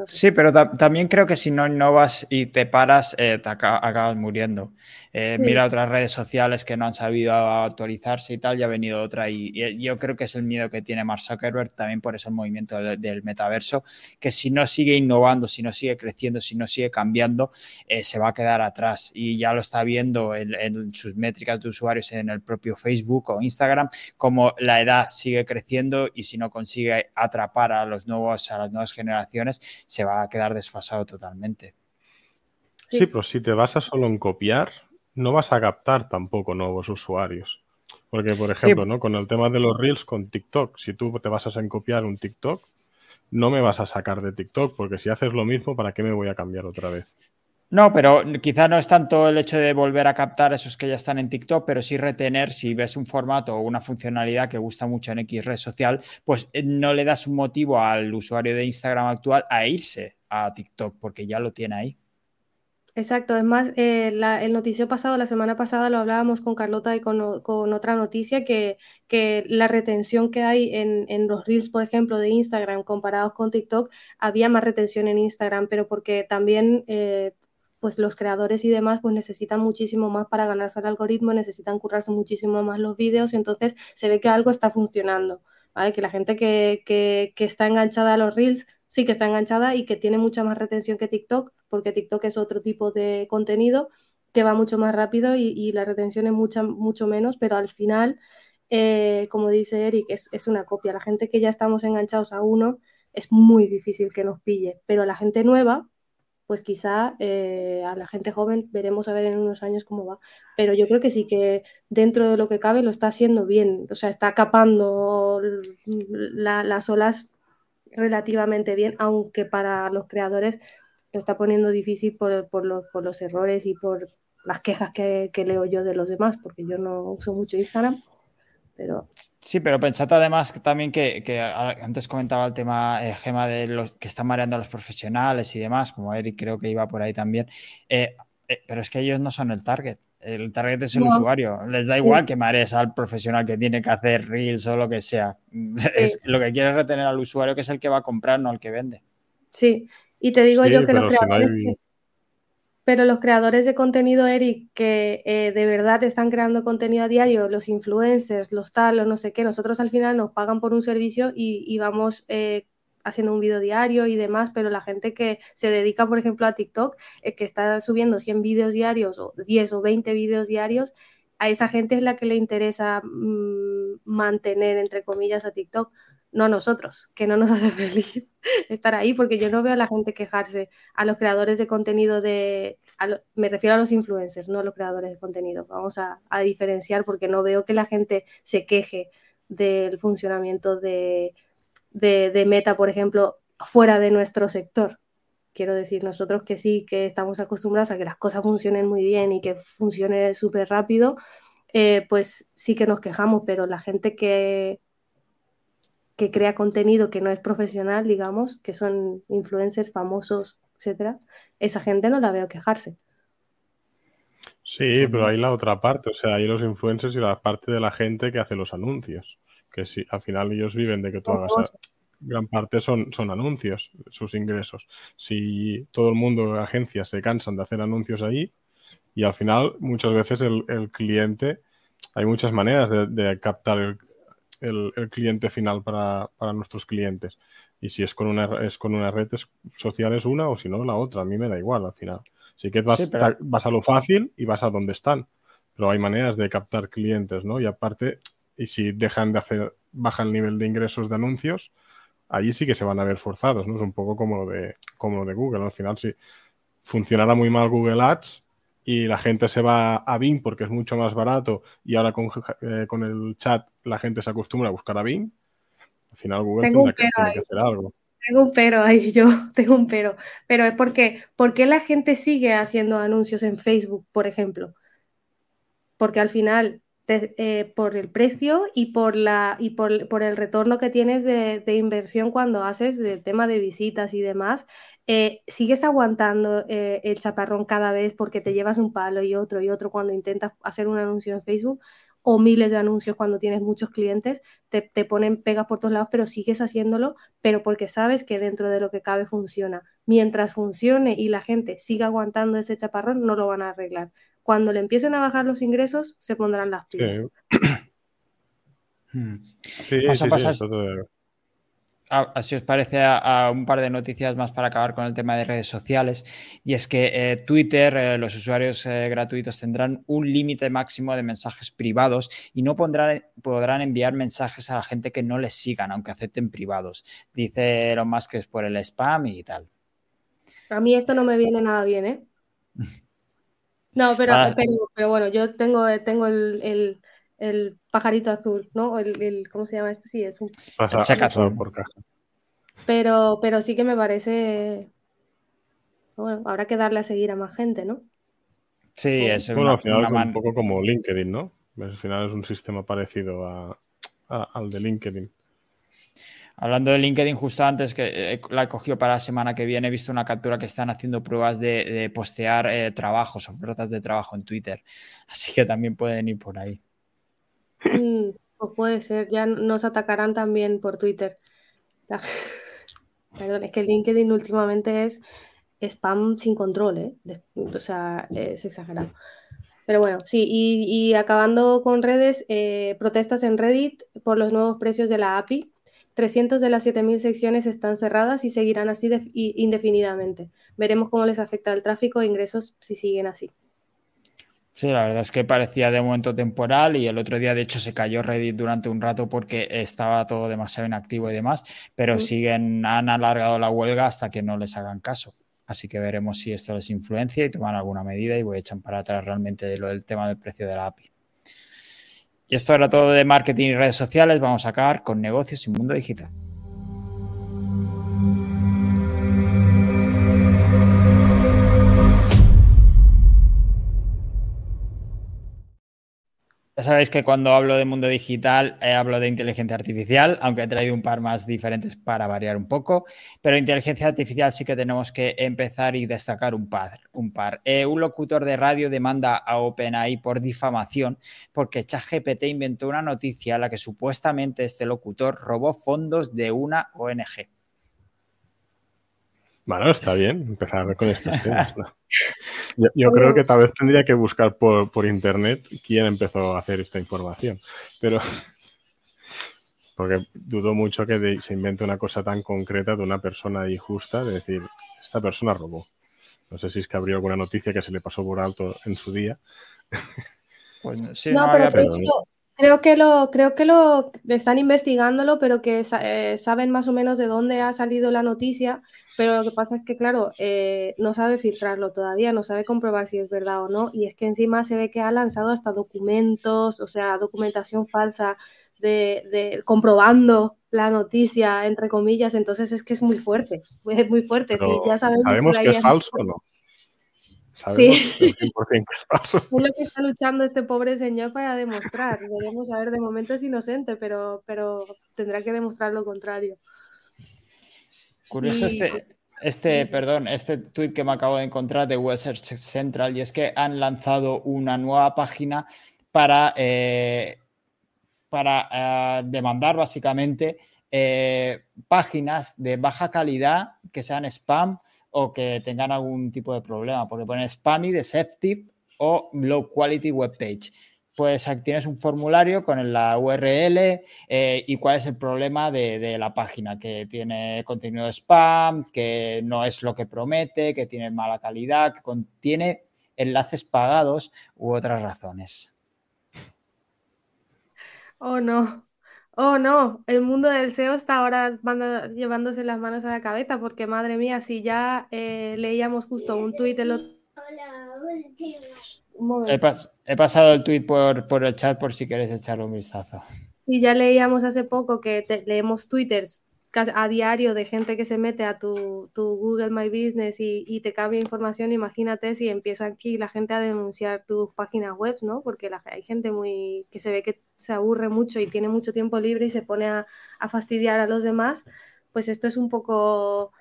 Sí, pero también creo que si no innovas y te paras, eh, te acabas muriendo. Eh, mira otras redes sociales que no han sabido actualizarse y tal, y ha venido otra. Y, yo creo que es el miedo que tiene Mark Zuckerberg también por ese movimiento del, metaverso, que si no sigue innovando, si no sigue creciendo, si no sigue cambiando, eh, se va a quedar atrás. Y ya lo está viendo en, en, sus métricas de usuarios en el propio Facebook o Instagram, como la edad sigue creciendo y si no consigue atrapar a los nuevos, a las nuevas generaciones, se va a quedar desfasado totalmente. Sí, pero si te basas solo en copiar, no vas a captar tampoco nuevos usuarios. Porque, por ejemplo, ¿no? con el tema de los reels con TikTok, si tú te basas en copiar un TikTok, no me vas a sacar de TikTok, porque si haces lo mismo, ¿para qué me voy a cambiar otra vez? No, pero quizá no es tanto el hecho de volver a captar esos que ya están en TikTok, pero sí retener, si ves un formato o una funcionalidad que gusta mucho en X red social, pues eh, no le das un motivo al usuario de Instagram actual a irse a TikTok, porque ya lo tiene ahí. Exacto, es más, eh, el noticio pasado, la semana pasada lo hablábamos con Carlota y con, otra noticia, que, que, la retención que hay en, los reels, por ejemplo, de Instagram comparados con TikTok, había más retención en Instagram, pero porque también eh, pues los creadores y demás pues necesitan muchísimo más para ganarse el algoritmo, necesitan currarse muchísimo más los vídeos, entonces se ve que algo está funcionando. Que la gente que, que, está enganchada a los reels sí que está enganchada y que tiene mucha más retención que TikTok, porque TikTok es otro tipo de contenido que va mucho más rápido y, la retención es mucha, mucho menos, pero al final, eh, como dice Eric, es, es una copia. La gente que ya estamos enganchados a uno es muy difícil que nos pille, pero la gente nueva pues quizá eh, a la gente joven veremos a ver en unos años cómo va. Pero yo creo que sí que dentro de lo que cabe lo está haciendo bien, o sea, está capando las olas relativamente bien, aunque para los creadores lo está poniendo difícil por, por, los, errores y por las quejas que, que leo yo de los demás, porque yo no uso mucho Instagram. Sí, pero pensad además también que, antes comentaba el tema, eh, Gema, de los que están mareando a los profesionales y demás, como Eric creo que iba por ahí también, eh, eh, pero es que ellos no son el target. El target es el usuario. Les da igual que marees al profesional que tiene que hacer reels o lo que sea. *laughs* Es, lo que quiere es retener al usuario, que es el que va a comprar, no al que vende. Sí, y te digo yo que los creadores. Pero los creadores de contenido, Eric, que eh, de verdad están creando contenido a diario, los influencers, los tal, o no sé qué, nosotros al final nos pagan por un servicio y, vamos eh, haciendo un vídeo diario y demás, pero la gente que se dedica, por ejemplo, a TikTok, eh, que está subiendo 100 vídeos diarios o 10 o 20 vídeos diarios, a esa gente es la que le interesa mm, mantener, entre comillas, a TikTok no a nosotros, que no nos *laughs* hace feliz estar ahí, porque yo no veo a la gente quejarse, a los creadores de contenido de, me refiero a los influencers, no a los creadores de contenido, vamos a, diferenciar porque no veo que la gente se queje del funcionamiento de, de, Meta, por ejemplo, fuera de nuestro sector. Quiero decir, nosotros que sí, que estamos acostumbrados a que las cosas funcionen muy bien y que funcione súper rápido, eh, pues sí que nos quejamos, pero la gente que, que crea contenido que no es profesional, digamos, que son influencers famosos, etcétera, esa gente no la veo quejarse. Sí, pero hay la otra parte, o sea, hay los influencers y la parte de la gente que hace los anuncios, que si al final ellos viven de que tú hagas, gran parte son, son anuncios, sus ingresos. Si todo el mundo, agencias, se cansan de hacer anuncios ahí y al final muchas veces el, cliente, hay muchas maneras de, de captar el, el, cliente final para, nuestros clientes. Y si es con una, es con una red social es una o si no la otra. A mí me da igual al final. Así que vas, vas a lo fácil y vas a donde están. Pero hay maneras de captar clientes, ¿no? Y aparte, y si dejan de hacer, baja el nivel de ingresos de anuncios, allí sí que se van a ver forzados, ¿no? Es un poco como lo de, como lo de Google. Al final, si funcionara muy mal Google Ads, y la gente se va a Bing porque es mucho más barato y ahora con, eh, con el chat la gente se acostumbra a buscar a Bing, al final Google tendrá que, que, hacer algo. Tengo un pero ahí, *laughs* yo tengo un pero. Pero es porque, ¿por qué la gente sigue haciendo anuncios en Facebook, por ejemplo? Porque al final eh, por el precio y por, la, y por, el retorno que tienes de, inversión cuando haces del tema de visitas y demás, eh, sigues aguantando eh, el chaparrón cada vez porque te llevas un palo y otro y otro cuando intentas hacer un anuncio en Facebook o miles de anuncios cuando tienes muchos clientes, te, te, ponen pegas por todos lados, pero sigues haciéndolo, pero porque sabes que dentro de lo que cabe funciona. Mientras funcione y la gente siga aguantando ese chaparrón, no lo van a arreglar cuando le empiecen a bajar los ingresos, se pondrán las pilas. Sí. *clears throat* Vamos a si os parece, a, un par de noticias más para acabar con el tema de redes sociales. Y es que eh, Twitter, eh, los usuarios eh, gratuitos tendrán un límite máximo de mensajes privados y no podrán enviar mensajes a la gente que no les sigan, aunque acepten privados. Dice Elon Musk que es por el spam y tal. A mí esto no me viene nada bien, ¿eh? *laughs* No, pero, pero, bueno, yo tengo, tengo el, pajarito azul, ¿no? El, ¿Cómo se llama esto? Sí, es un... azul por caja. Pero, pero sí que me parece... Bueno, habrá que darle a seguir a más gente, ¿no? Sí, es bueno, al final un poco como LinkedIn, ¿no? Al final es un sistema parecido al de LinkedIn. Hablando de LinkedIn, justo antes que eh, la he cogido para la semana que viene, he visto una captura que están haciendo pruebas de, postear eh, trabajos, ofertas de trabajo en Twitter. Así que también pueden ir por ahí. Mm, puede ser, ya nos atacarán también por Twitter. *laughs* Perdón, es que LinkedIn últimamente es spam sin control, ¿eh? o sea, es exagerado. Pero bueno, sí, y, acabando con redes, eh, protestas en Reddit por los nuevos precios de la API 300 de las 7.000 secciones están cerradas y seguirán así indefinidamente. Veremos cómo les afecta el tráfico e ingresos si siguen así. Sí, la verdad es que parecía de momento temporal y el otro día de hecho se cayó Reddit durante un rato porque estaba todo demasiado inactivo y demás, pero siguen, han alargado la huelga hasta que no les hagan caso. Así que veremos si esto les influencia y toman alguna medida y voy a echar para atrás realmente de lo del tema del precio de la API. Y esto era todo de marketing y redes sociales. Vamos a acabar con negocios y mundo digital. Ya sabéis que cuando hablo de mundo digital eh, hablo de inteligencia artificial, aunque he traído un par más diferentes para variar un poco, pero inteligencia artificial sí que tenemos que empezar y destacar un par. Un, par. Eh, un locutor de radio demanda a OpenAI por difamación porque ChatGPT inventó una noticia en la que supuestamente este locutor robó fondos de una ONG. Bueno, está bien empezar con estos temas. *laughs* Yo, creo que tal vez tendría que buscar por, internet quién empezó a hacer esta información. Pero. Porque dudo mucho que se invente una cosa tan concreta de una persona injusta, de decir, esta persona robó. No sé si es que abrió alguna noticia que se le pasó por alto en su día. Pues sí, no, pero, Creo que lo, creo que lo están investigándolo, pero que eh, saben más o menos de dónde ha salido la noticia, pero lo que pasa es que, claro, eh, no sabe filtrarlo todavía, no sabe comprobar si es verdad o no, y es que encima se ve que ha lanzado hasta documentos, o sea, documentación falsa de, comprobando la noticia, entre comillas, entonces es que es muy fuerte, *laughs* es muy fuerte, sí, ya sabemos, ¿sabemos que es falso o no. Sabemos sí. *laughs* es lo que está luchando este pobre señor para demostrar. Veremos a ver, de momento es inocente, pero, pero tendrá que demostrar lo contrario. Curioso este, este, perdón, este tweet que me acabo de encontrar de West Central y es que han lanzado una nueva página para, eh, para eh, demandar básicamente eh, páginas de baja calidad que sean spam o que tengan algún tipo de problema, porque ponen spammy, deceptive o low quality web page. Pues tienes un formulario con la URL eh, y cuál es el problema de, la página, que tiene contenido de spam, que no es lo que promete, que tiene mala calidad, que contiene enlaces pagados u otras razones. Oh, no. Oh, no, el mundo del SEO está ahora llevándose las manos a la cabeza porque, madre mía, si ya eh, leíamos justo un tuit el otro... He, pasado el tuit por, el chat por si queréis echarle un vistazo. Sí, ya leíamos hace poco que leemos twitters a diario de gente que se mete a tu, Google My Business y, te cambia información, imagínate si empieza aquí la gente a denunciar tus páginas web, ¿no? Porque hay gente muy que se ve que se aburre mucho y tiene mucho tiempo libre y se pone a, a fastidiar a los demás, pues esto es un poco,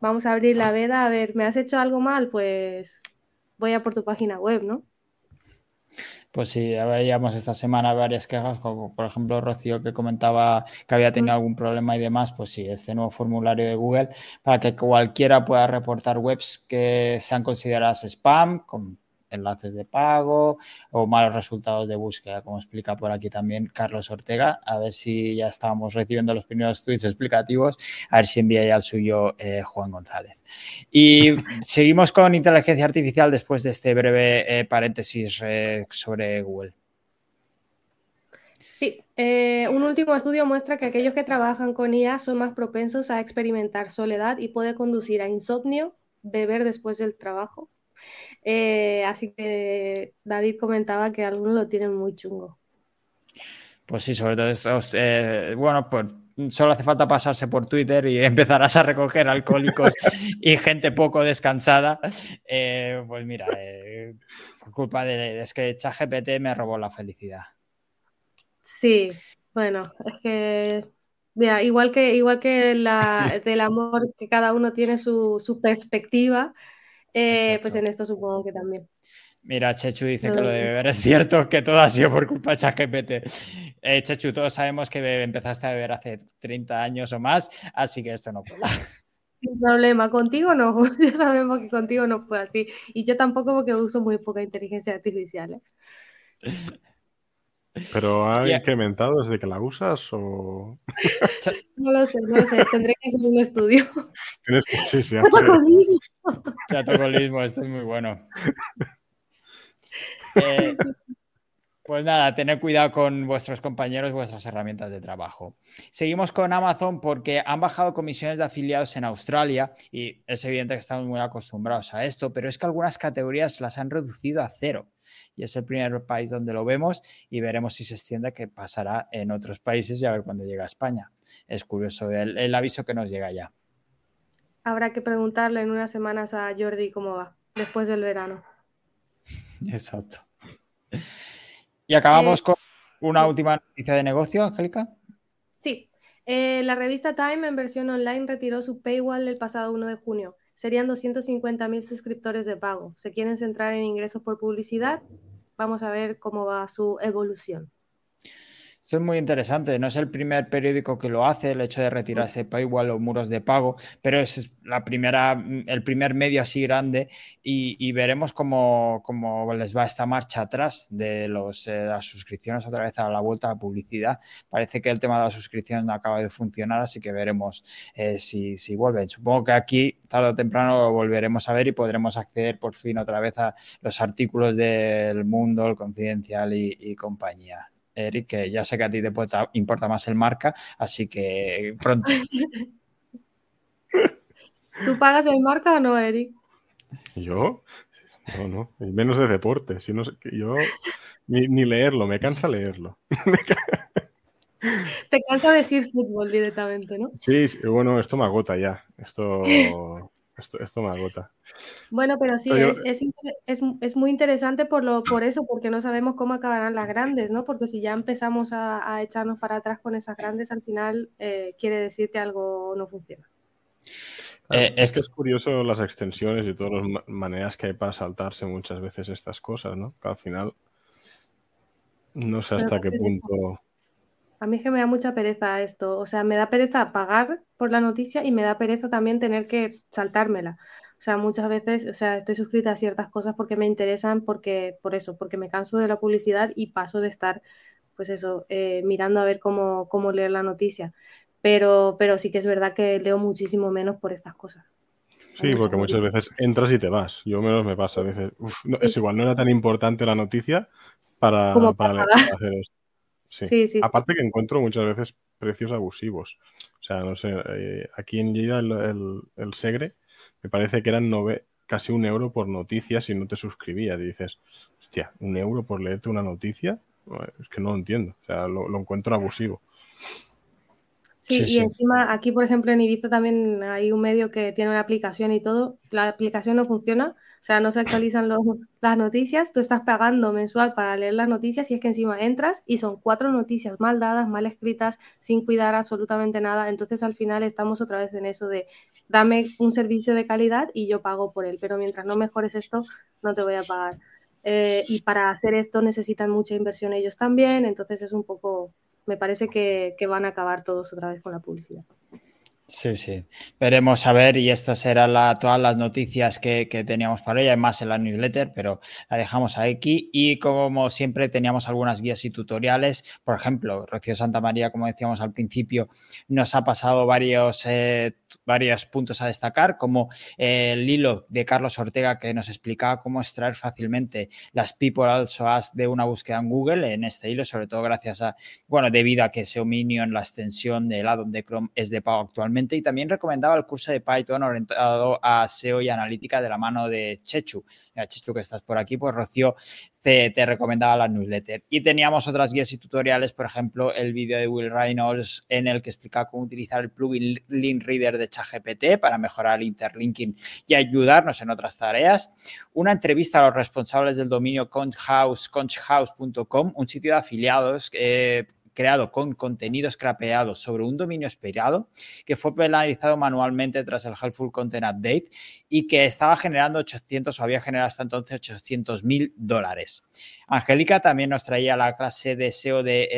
vamos a abrir la veda, a ver, ¿me has hecho algo mal? Pues voy a por tu página web, ¿no? Pues sí, veíamos esta semana varias quejas, como por ejemplo Rocío que comentaba que había tenido algún problema y demás, pues sí, este nuevo formulario de Google para que cualquiera pueda reportar webs que sean consideradas spam, con enlaces de pago o malos resultados de búsqueda, como explica por aquí también Carlos Ortega. A ver si ya estábamos recibiendo los primeros tweets explicativos, a ver si envía ya el suyo eh, Juan González. Y *laughs* seguimos con inteligencia artificial después de este breve eh, paréntesis eh, sobre Google. Sí, un último estudio muestra que aquellos que trabajan con IA son más propensos a experimentar soledad y puede conducir a insomnio, beber después del trabajo, eh, así que David comentaba que algunos lo tienen muy chungo. Pues sí, sobre todo estos, eh, bueno, pues solo hace falta pasarse por Twitter y *laughs* empezarás a recoger alcohólicos *laughs* y gente poco descansada. Eh, pues mira, por culpa de es que ChatGPT me robó la felicidad. Sí, bueno, es que igual que igual que la, del amor que cada uno tiene su, su perspectiva, eh, pues en esto supongo que también. Mira, Chechu dice que lo de beber es cierto, *laughs* que todo ha sido por culpa de ChatGPT. Eh, Chechu, todos sabemos que empezaste a beber hace 30 años o más, así que esto no puede. *laughs* Sin problema, contigo no, *laughs* ya sabemos que contigo no fue así. Y yo tampoco porque uso muy poca inteligencia artificial. ¿eh? ¿Pero ha incrementado desde que la usas o...? *laughs* No lo sé, no lo sé. Tendré que hacer un estudio. *laughs* Tienes que... Sí, sí, Chatocolismo, esto es muy bueno. *laughs* Eh, pues nada, tened cuidado con vuestros compañeros, vuestras herramientas de trabajo. Seguimos con Amazon porque han bajado comisiones de afiliados en Australia y es evidente que estamos muy acostumbrados a esto, pero es que algunas categorías las han reducido a cero y es el primer país donde lo vemos y veremos si se extiende, que pasará en otros países y a ver cuándo llega a España. Es curioso el aviso que nos llega ya. Habrá que preguntarle en unas semanas a Jordi cómo va después del verano. *laughs* Exacto. Y acabamos eh, con una última noticia de negocio, Angélica. Sí, eh, la revista Time en versión online retiró su paywall el pasado 1 de junio. Serían 250.000 suscriptores de pago. ¿Se quieren centrar en ingresos por publicidad? Vamos a ver cómo va su evolución. Esto es muy interesante. No es el primer periódico que lo hace, el hecho de retirarse paywall o muros de pago, pero es la primera, el primer medio así grande y, veremos cómo, cómo, les va esta marcha atrás de los, eh, las suscripciones otra vez a la vuelta a publicidad. Parece que el tema de las suscripciones no acaba de funcionar, así que veremos eh, si, si vuelven. Supongo que aquí tarde o temprano lo volveremos a ver y podremos acceder por fin otra vez a los artículos del mundo, el confidencial y compañía. Eric, que ya sé que a ti te importa más el marca, así que pronto. *laughs* ¿Tú pagas el marca o no, Eric? ¿Yo? No, no, menos de deporte. Si no, yo ni, leerlo, me cansa leerlo. *laughs* Te cansa decir fútbol directamente, ¿no? Sí, bueno, esto me agota ya. Esto, *laughs* esto, me agota. Bueno, pero sí, es, muy interesante por, lo, por eso, porque no sabemos cómo acabarán las grandes, ¿no? Porque si ya empezamos a, echarnos para atrás con esas grandes, al final eh, quiere decir que algo no funciona. Eh, es que es curioso las extensiones y todas las maneras que hay para saltarse muchas veces estas cosas, ¿no? Que al final no sé hasta qué punto a mí es que me da mucha pereza esto. O sea, me da pereza pagar por la noticia y me da pereza también tener que saltármela. O sea, muchas veces, o sea, estoy suscrita a ciertas cosas porque me interesan, porque, por eso, porque me canso de la publicidad y paso de estar, pues eso, eh, mirando a ver cómo, cómo leer la noticia. Pero, pero sí que es verdad que leo muchísimo menos por estas cosas. Sí, porque muchas veces entras y te vas. Yo menos me pasa. A veces, es igual, no era tan importante la noticia para, para, hacer esto. Sí. Sí, Aparte que encuentro muchas veces precios abusivos. O sea, no sé, eh, aquí en Lleida el, el, Segre me parece que eran nove, casi un euro por noticia si no te suscribías. Y dices, hostia, un euro por leerte una noticia, es que no lo entiendo. O sea, lo encuentro abusivo. Sí, y encima aquí, por ejemplo, en Ibiza también hay un medio que tiene una aplicación y todo. La aplicación no funciona, o sea, no se actualizan los, las noticias. Tú estás pagando mensual para leer las noticias y es que encima entras y son cuatro noticias mal dadas, mal escritas, sin cuidar absolutamente nada. Entonces, al final estamos otra vez en eso de dame un servicio de calidad y yo pago por él. Pero mientras no mejores esto, no te voy a pagar. Eh, y para hacer esto necesitan mucha inversión ellos también. Entonces, es un poco me parece que, van a acabar todos otra vez con la publicidad. Sí, sí. Veremos a ver, y estas eran todas las noticias que, teníamos para ella, hay más en la newsletter, pero la dejamos aquí. Y como siempre, teníamos algunas guías y tutoriales. Por ejemplo, Rocío Santa María, como decíamos al principio, nos ha pasado varios eh, varios puntos a destacar, como el hilo de Carlos Ortega que nos explicaba cómo extraer fácilmente las people also ask de una búsqueda en Google en este hilo, sobre todo gracias a, bueno, debido a que SEO Minion, la extensión del addon de Chrome es de pago actualmente y también recomendaba el curso de Python orientado a SEO y analítica de la mano de Chechu. Chechu que estás por aquí, pues Rocío te, recomendaba la newsletter. Y teníamos otras guías y tutoriales, por ejemplo, el vídeo de Will Reynolds en el que explicaba cómo utilizar el plugin Link Reader de ChatGPT para mejorar el interlinking y ayudarnos en otras tareas. Una entrevista a los responsables del dominio conchhouse, conchhouse.com, un sitio de afiliados eh, creado con contenido scrapeado sobre un dominio esperado que fue penalizado manualmente tras el Helpful Content Update y que estaba generando 800 o había generado hasta entonces 800 mil dólares. Angélica también nos traía la clase de SEO de,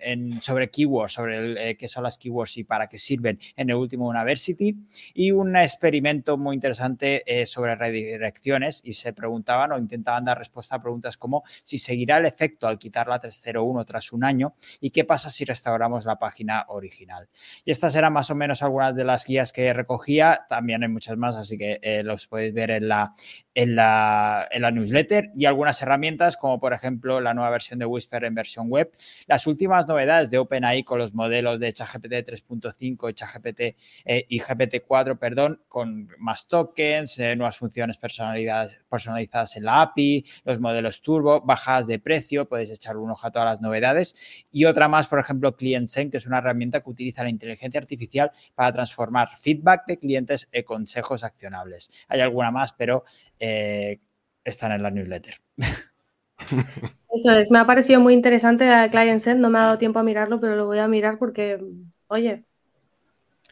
en, sobre keywords, sobre eh, qué son las keywords y para qué sirven en el último University y un experimento muy interesante eh, sobre redirecciones y se preguntaban o intentaban dar respuesta a preguntas como si seguirá el efecto al quitar la 301 tras un año y qué pasa si restauramos la página original. Y estas eran más o menos algunas de las guías que recogía, también hay muchas más, así que eh, los podéis ver en la, en, la, en la newsletter. Y algunas herramientas como por ejemplo la nueva versión de Whisper en versión web, las últimas novedades de OpenAI con los modelos de ChatGPT 3.5 ChatGPT eh, y GPT-4, perdón, con más tokens, eh, nuevas funciones personalizadas, personalizadas en la API, los modelos turbo, bajadas de precio, podéis echar un ojo a todas las novedades. Y otra más, por ejemplo, ClientSense, que es una herramienta que utiliza la inteligencia artificial para transformar feedback de clientes en consejos accionables. Hay alguna más, pero eh, están en la newsletter. Eso es, me ha parecido muy interesante la no me ha dado tiempo a mirarlo, pero lo voy a mirar porque, oye,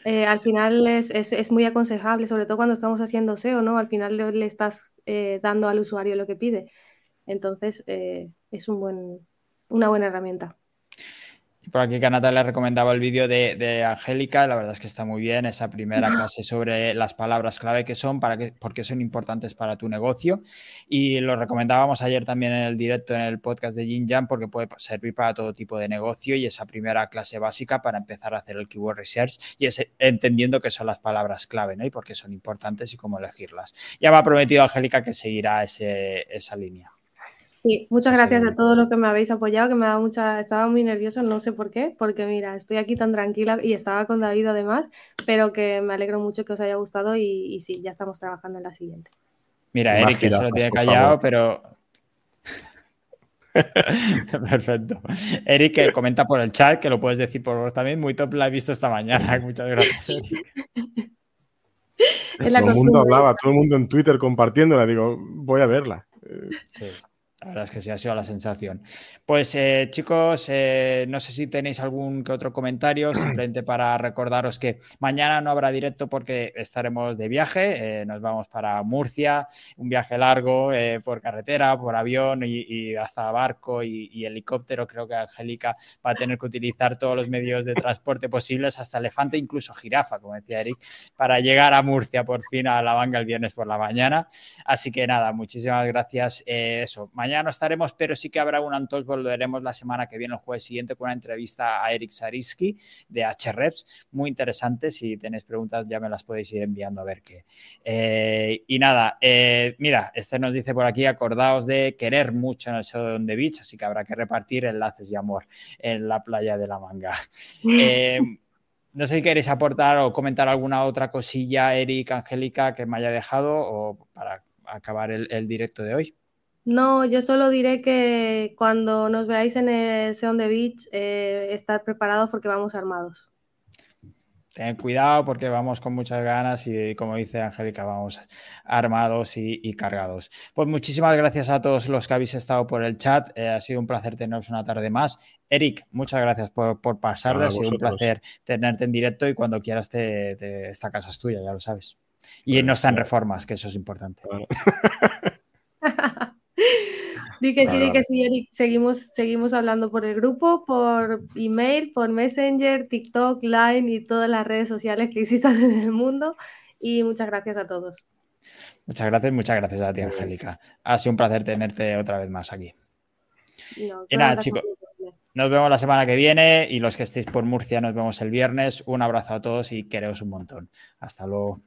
eh, al final es, es, es, muy aconsejable, sobre todo cuando estamos haciendo SEO, ¿no? Al final le, estás eh, dando al usuario lo que pide. Entonces, es un buen, una buena herramienta. Por aquí Canata le recomendaba el vídeo de, de, Angélica, la verdad es que está muy bien, esa primera clase sobre las palabras clave que son, para que, porque son importantes para tu negocio. Y lo recomendábamos ayer también en el directo en el podcast de Jin Jan, porque puede servir para todo tipo de negocio y esa primera clase básica para empezar a hacer el keyword research y ese, entendiendo que son las palabras clave ¿no? y por qué son importantes y cómo elegirlas. Ya me ha prometido Angélica que seguirá ese, esa línea. Sí, muchas gracias a todos los que me habéis apoyado, que me ha dado mucha, estaba muy nervioso, no sé por qué, porque mira, estoy aquí tan tranquila y estaba con David además, pero que me alegro mucho que os haya gustado y, y sí, ya estamos trabajando en la siguiente. Mira, Eric, que se lo tiene callado, pero... *laughs* Perfecto. Eric, que comenta por el chat, que lo puedes decir por vos también, muy top la he visto esta mañana, *laughs* muchas gracias, Eric. todo el mundo hablaba, todo el mundo en Twitter compartiéndola, digo, voy a verla. Sí. La verdad es que sí ha sido la sensación. Pues eh, chicos, eh, no sé si tenéis algún que otro comentario, *clears throat* simplemente para recordaros que mañana no habrá directo porque estaremos de viaje, eh, nos vamos para Murcia, un viaje largo por carretera, por avión y, y hasta barco y, y, helicóptero. Creo que Angélica va a tener que utilizar todos los medios de transporte posibles, hasta elefante, incluso jirafa, como decía Eric, para llegar a Murcia por fin a la banca el viernes por la mañana. Así que nada, muchísimas gracias. eso, mañana mañana no estaremos, pero sí que habrá un Antos, volveremos la semana que viene, el jueves siguiente, con una entrevista a Eric Sariski de HREPS, muy interesante. Si tenéis preguntas, ya me las podéis ir enviando a ver qué. Eh, y nada, eh, mira, este nos dice por aquí, acordaos de querer mucho en el show de On the Beach, así que habrá que repartir enlaces de amor en la playa de la manga. *laughs* Eh, no sé si queréis aportar o comentar alguna otra cosilla, Eric, Angélica, que me haya dejado o para acabar el, el directo de hoy. No, yo solo diré que cuando nos veáis en el Seon the Beach, eh, estar preparados porque vamos armados. Ten cuidado porque vamos con muchas ganas y como dice Angélica, vamos armados y, y, cargados. Pues muchísimas gracias a todos los que habéis estado por el chat. Eh, ha sido un placer teneros una tarde más. Eric, muchas gracias por, por pasar. Ha sido un placer tenerte en directo y cuando quieras te, te, esta casa es tuya, ya lo sabes. Y bueno, no está en reformas, que eso es importante. Bueno. *laughs* *laughs* Di que sí, di que sí, Eric. Seguimos, seguimos hablando por el grupo, por email, por Messenger, TikTok, Line y todas las redes sociales que existan en el mundo. Y muchas gracias a todos. Muchas gracias, muchas gracias a ti, Angélica. Ha sido un placer tenerte otra vez más aquí. No, y nada, chicos. Nos vemos la semana que viene y los que estéis por Murcia nos vemos el viernes. Un abrazo a todos y quereos un montón. Hasta luego.